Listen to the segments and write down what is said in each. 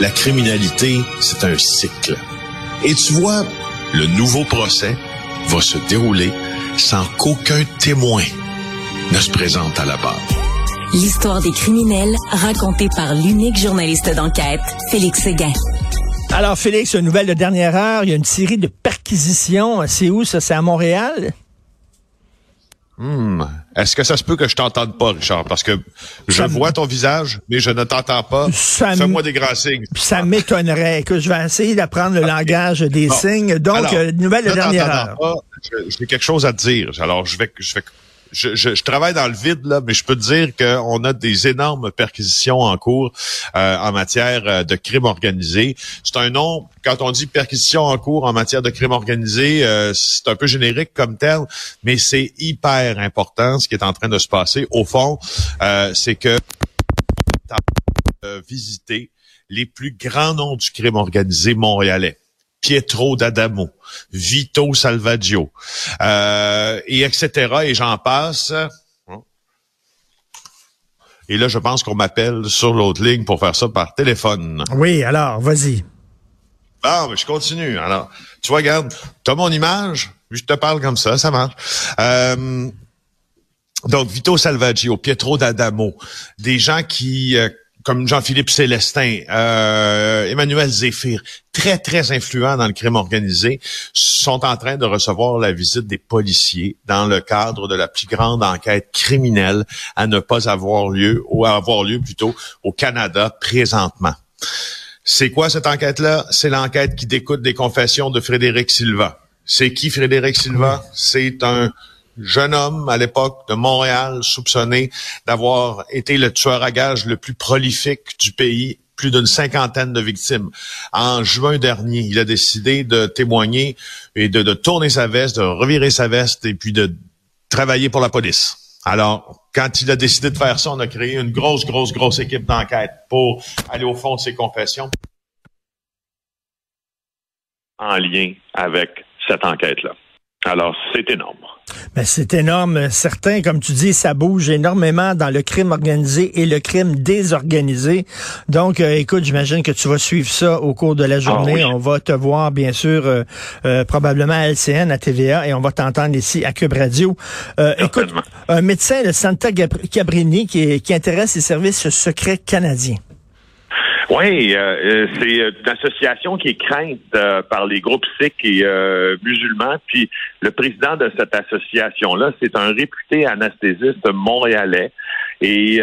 la criminalité, c'est un cycle. Et tu vois, le nouveau procès va se dérouler sans qu'aucun témoin ne se présente à la barre. L'histoire des criminels racontée par l'unique journaliste d'enquête, Félix Séguin. Alors, Félix, une nouvelle de dernière heure. Il y a une série de perquisitions. C'est où ça? C'est à Montréal? Hmm. Est-ce que ça se peut que je t'entende pas, Richard? Parce que je vois ton visage, mais je ne t'entends pas. Fais-moi des grands signes. Ça m'étonnerait que je vais essayer d'apprendre le langage des signes. Donc, euh, nouvelle de dernière heure. J'ai quelque chose à te dire. Alors, je vais, je vais je, je, je, travaille dans le vide, là, mais je peux te dire qu'on a des énormes perquisitions en cours euh, en matière euh, de crime organisé. C'est un nom, quand on dit perquisition en cours en matière de crime organisé, euh, c'est un peu générique comme tel, mais c'est hyper important ce qui est en train de se passer. Au fond, c'est que visiter les plus grands noms du crime organisé montréalais. Pietro d'Adamo, Vito Salvaggio, euh, et etc. Et j'en passe. Et là, je pense qu'on m'appelle sur l'autre ligne pour faire ça par téléphone. Oui, alors, vas-y. Bon, mais je continue. Alors, tu vois, regarde, tu as mon image, je te parle comme ça, ça marche. Euh, donc, Vito Salvaggio, Pietro d'Adamo, des gens qui... Euh, comme Jean-Philippe Célestin, euh, Emmanuel Zéphir, très, très influents dans le crime organisé, sont en train de recevoir la visite des policiers dans le cadre de la plus grande enquête criminelle à ne pas avoir lieu, ou à avoir lieu plutôt, au Canada présentement. C'est quoi cette enquête-là? C'est l'enquête qui découte des confessions de Frédéric Silva. C'est qui Frédéric Silva? C'est un jeune homme à l'époque de Montréal, soupçonné d'avoir été le tueur à gages le plus prolifique du pays, plus d'une cinquantaine de victimes. En juin dernier, il a décidé de témoigner et de, tourner sa veste, de revirer sa veste et puis de travailler pour la police. Alors, quand il a décidé de faire ça, on a créé une grosse, grosse, grosse équipe d'enquête pour aller au fond de ses confessions. En lien avec cette enquête-là. Alors, c'est énorme. Ben, c'est énorme. Certains, comme tu dis, ça bouge énormément dans le crime organisé et le crime désorganisé. Donc, euh, écoute, j'imagine que tu vas suivre ça au cours de la journée. Ah on va te voir, bien sûr, euh, euh, probablement à LCN, à TVA, et on va t'entendre ici à Cube Radio. écoute, un médecin de Santa Cabrini qui, qui intéresse les services secrets canadiens. Oui, euh, euh, c'est euh, une association qui est crainte par les groupes sikhs et musulmans. Puis le président de cette association-là, c'est un réputé anesthésiste montréalais. Et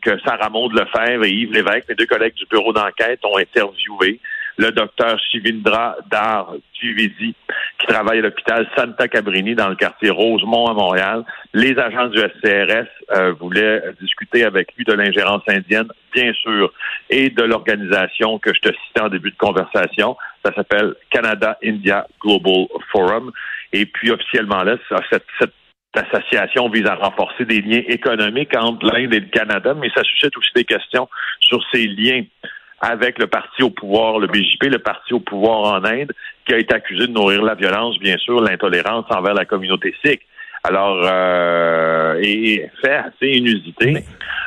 que Sarah Maud Lefebvre et Yves Lévesque, mes deux collègues du bureau d'enquête, ont interviewé le docteur Shivindra Dar Tuvidi, qui travaille à l'hôpital Santa Cabrini dans le quartier Rosemont à Montréal. Les agents du SCRS euh, voulaient discuter avec lui de l'ingérence indienne, bien sûr, et de l'organisation que je te citais en début de conversation. Ça s'appelle Canada India Global Forum. Et puis officiellement là, cette, cette association vise à renforcer des liens économiques entre l'Inde et le Canada, mais ça suscite aussi des questions sur ces liens avec le parti au pouvoir, le BJP, le parti au pouvoir en Inde, qui a été accusé de nourrir la violence, bien sûr, l'intolérance envers la communauté sikh. Alors, euh, et fait assez inusité,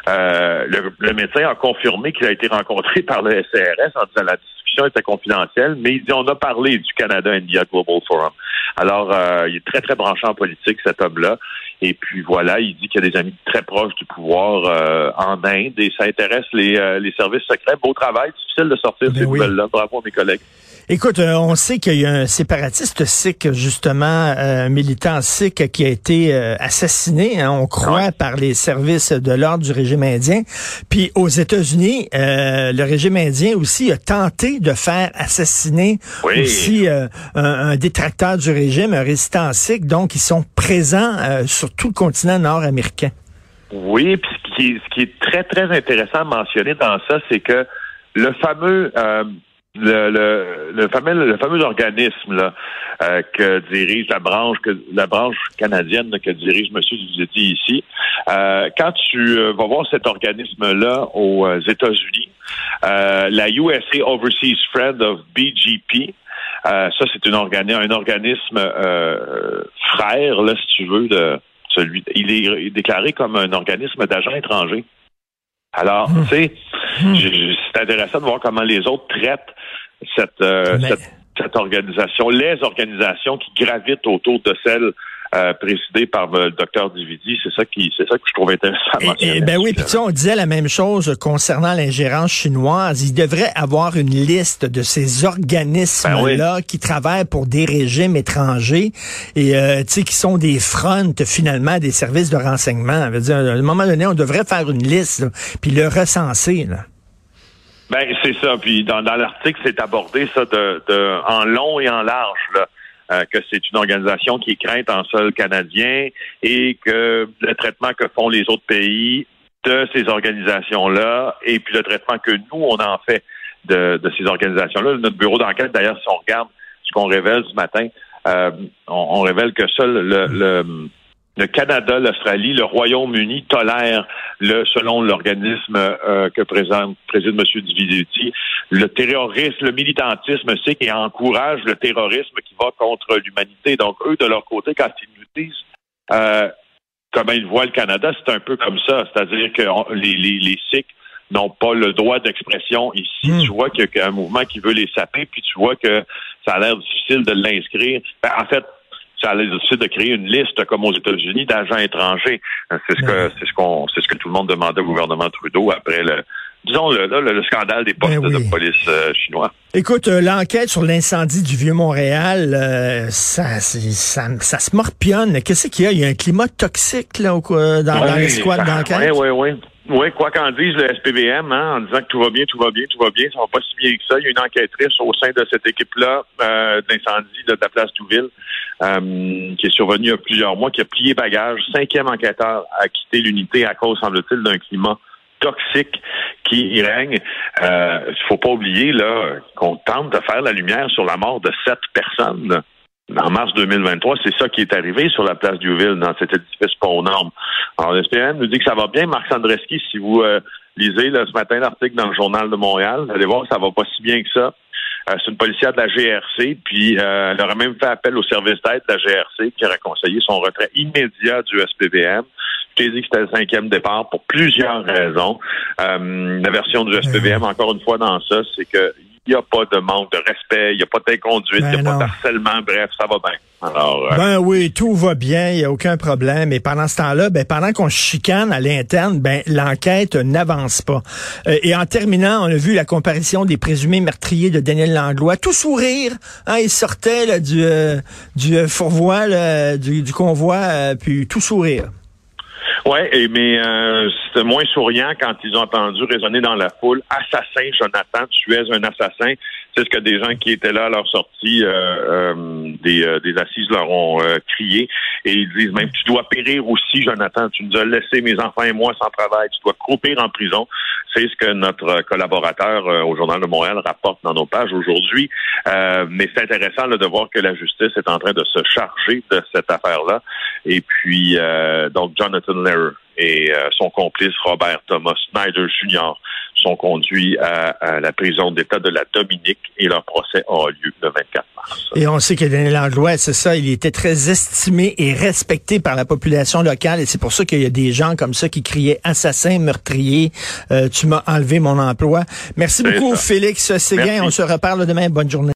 euh, le, médecin a confirmé qu'il a été rencontré par le SCRS en disant la discussion était confidentielle, mais il dit on a parlé du Canada India Global Forum. Alors, euh, il est très, très branché en politique, cet homme-là. Et puis voilà, il dit qu'il y a des amis très proches du pouvoir euh, en Inde et ça intéresse les, euh, les services secrets. Beau travail, difficile de sortir ben ces nouvelles-là. Bravo mes collègues. Écoute, euh, on sait qu'il y a un séparatiste sikh, justement, un militant sikh qui a été assassiné, hein, on croit, par les services de l'ordre du régime indien. Puis aux États-Unis, le régime indien aussi a tenté de faire assassiner aussi un, un, détracteur du régime, un résistant sikh. Donc, ils sont présents sur sur tout le continent nord-américain. Oui, puis ce qui, est, très, très intéressant à mentionner dans ça, c'est que le fameux euh, le, fameux le fameux organisme là, euh, que dirige la branche que la branche canadienne que dirige M. Duzetti ici. Euh, quand tu vas voir cet organisme là aux États-Unis, la USA Overseas Friend of BGP, ça c'est un, un organisme frère là si tu veux de il est déclaré comme un organisme d'agents étrangers. Alors, hmm. tu sais, Hmm. C'est intéressant de voir comment les autres traitent cette, cette, cette organisation, les organisations qui gravitent autour de celles euh, présidé par le docteur Dividi. C'est ça qui, c'est ça que je trouve intéressant. Et, ben oui, puis on disait la même chose concernant l'ingérence chinoise. Il devrait avoir une liste de ces organismes-là ben qui travaillent pour des régimes étrangers et euh, tu sais qui sont des fronts finalement des services de renseignement. Veut dire, à un moment donné, on devrait faire une liste puis le recenser. Là. Ben c'est ça. Puis dans, dans l'article, c'est abordé ça de, de en long et en large. Là. Euh, que c'est une organisation qui est crainte en sol canadien et que le traitement que font les autres pays de ces organisations-là et puis le traitement que nous, on en fait de, ces organisations-là. Notre bureau d'enquête, d'ailleurs, si on regarde ce qu'on révèle ce matin, euh, on, révèle que seul le le Canada, l'Australie, le Royaume-Uni tolèrent, le, selon l'organisme euh, que présente, préside M. Dividuti, le terrorisme, le militantisme c'est qui encourage le terrorisme qui va contre l'humanité. Donc, eux, de leur côté, quand ils nous disent euh, comment ils voient le Canada, c'est un peu comme ça. C'est-à-dire que les, les, les Sikhs n'ont pas le droit d'expression ici. Hmm. Tu vois qu'il y a un mouvement qui veut les saper, puis tu vois que ça a l'air difficile de l'inscrire. Ben, en fait, ça allait aussi de créer une liste, comme aux États-Unis, d'agents étrangers. C'est ce que c'est ce qu'on c'est ce que tout le monde demandait au gouvernement Trudeau après le disons le, le, scandale des postes ben de police euh, chinois. Écoute, euh, l'enquête sur l'incendie du Vieux-Montréal, euh, ça, ça, ça, se morpionne. Qu'est-ce qu'il y a? Il y a un climat toxique là, dans, dans les squads d'enquête? Oui, oui, oui. Oui, quoi qu'en dise le SPVM, hein, en disant que tout va bien, tout va bien, tout va bien, ça va pas si bien que ça. Il y a une enquêtrice au sein de cette équipe-là euh, d'incendie de, la place Douville euh, qui est survenue il y a plusieurs mois, qui a plié bagage. Cinquième enquêteur a quitté l'unité à cause, semble-t-il, d'un climat toxique qui y règne. Il euh, faut pas oublier là qu'on tente de faire la lumière sur la mort de sept personnes en mars 2023, c'est ça qui est arrivé sur la place Duville, dans cet édifice pont norme. Alors, l'SPM nous dit que ça va bien. Marc Sandreski, si vous euh, lisez là, ce matin l'article dans le Journal de Montréal, vous allez voir, ça va pas si bien que ça. Euh, c'est une policière de la GRC, puis euh, elle aurait même fait appel au service d'aide de la GRC qui aurait conseillé son retrait immédiat du SPVM. Je t'ai dit que c'était le cinquième départ pour plusieurs raisons. la version du SPVM, encore une fois, dans ça, c'est que il n'y a pas de manque de respect, il n'y a pas d'inconduite, il n'y a ben pas d'harcèlement, bref, ça va bien. Alors, euh, ben oui, tout va bien, il n'y a aucun problème. Et pendant ce temps-là, ben, pendant qu'on chicane à l'interne, ben, l'enquête n'avance pas. Euh, et en terminant, on a vu la comparaison des présumés meurtriers de Daniel Langlois. Tout sourire. Hein, il sortait là, du, euh, du fourvoie, du, du, convoi, puis tout sourire. Oui, mais euh, c'était moins souriant quand ils ont entendu résonner dans la foule Assassin, Jonathan, tu es un assassin. C'est ce que des gens qui étaient là à leur sortie euh, euh, des, des, assises leur ont crié. Et ils disent même Tu dois périr aussi, Jonathan. Tu nous as laissé, mes enfants et moi, sans travail. Tu dois croupir en prison. C'est ce que notre collaborateur au Journal de Montréal rapporte dans nos pages aujourd'hui. mais c'est intéressant de voir que la justice est en train de se charger de cette affaire-là. Et puis, donc, Jonathan et euh, son complice Robert Thomas Snyder Jr. sont conduits à, la prison d'État de la Dominique et leur procès aura lieu le 24 mars. Et on sait que Daniel Langlois, c'est ça, il était très estimé et respecté par la population locale et c'est pour ça qu'il y a des gens comme ça qui criaient assassin, meurtrier, euh, tu m'as enlevé mon emploi. Merci beaucoup Félix Séguin, on se reparle demain, bonne journée.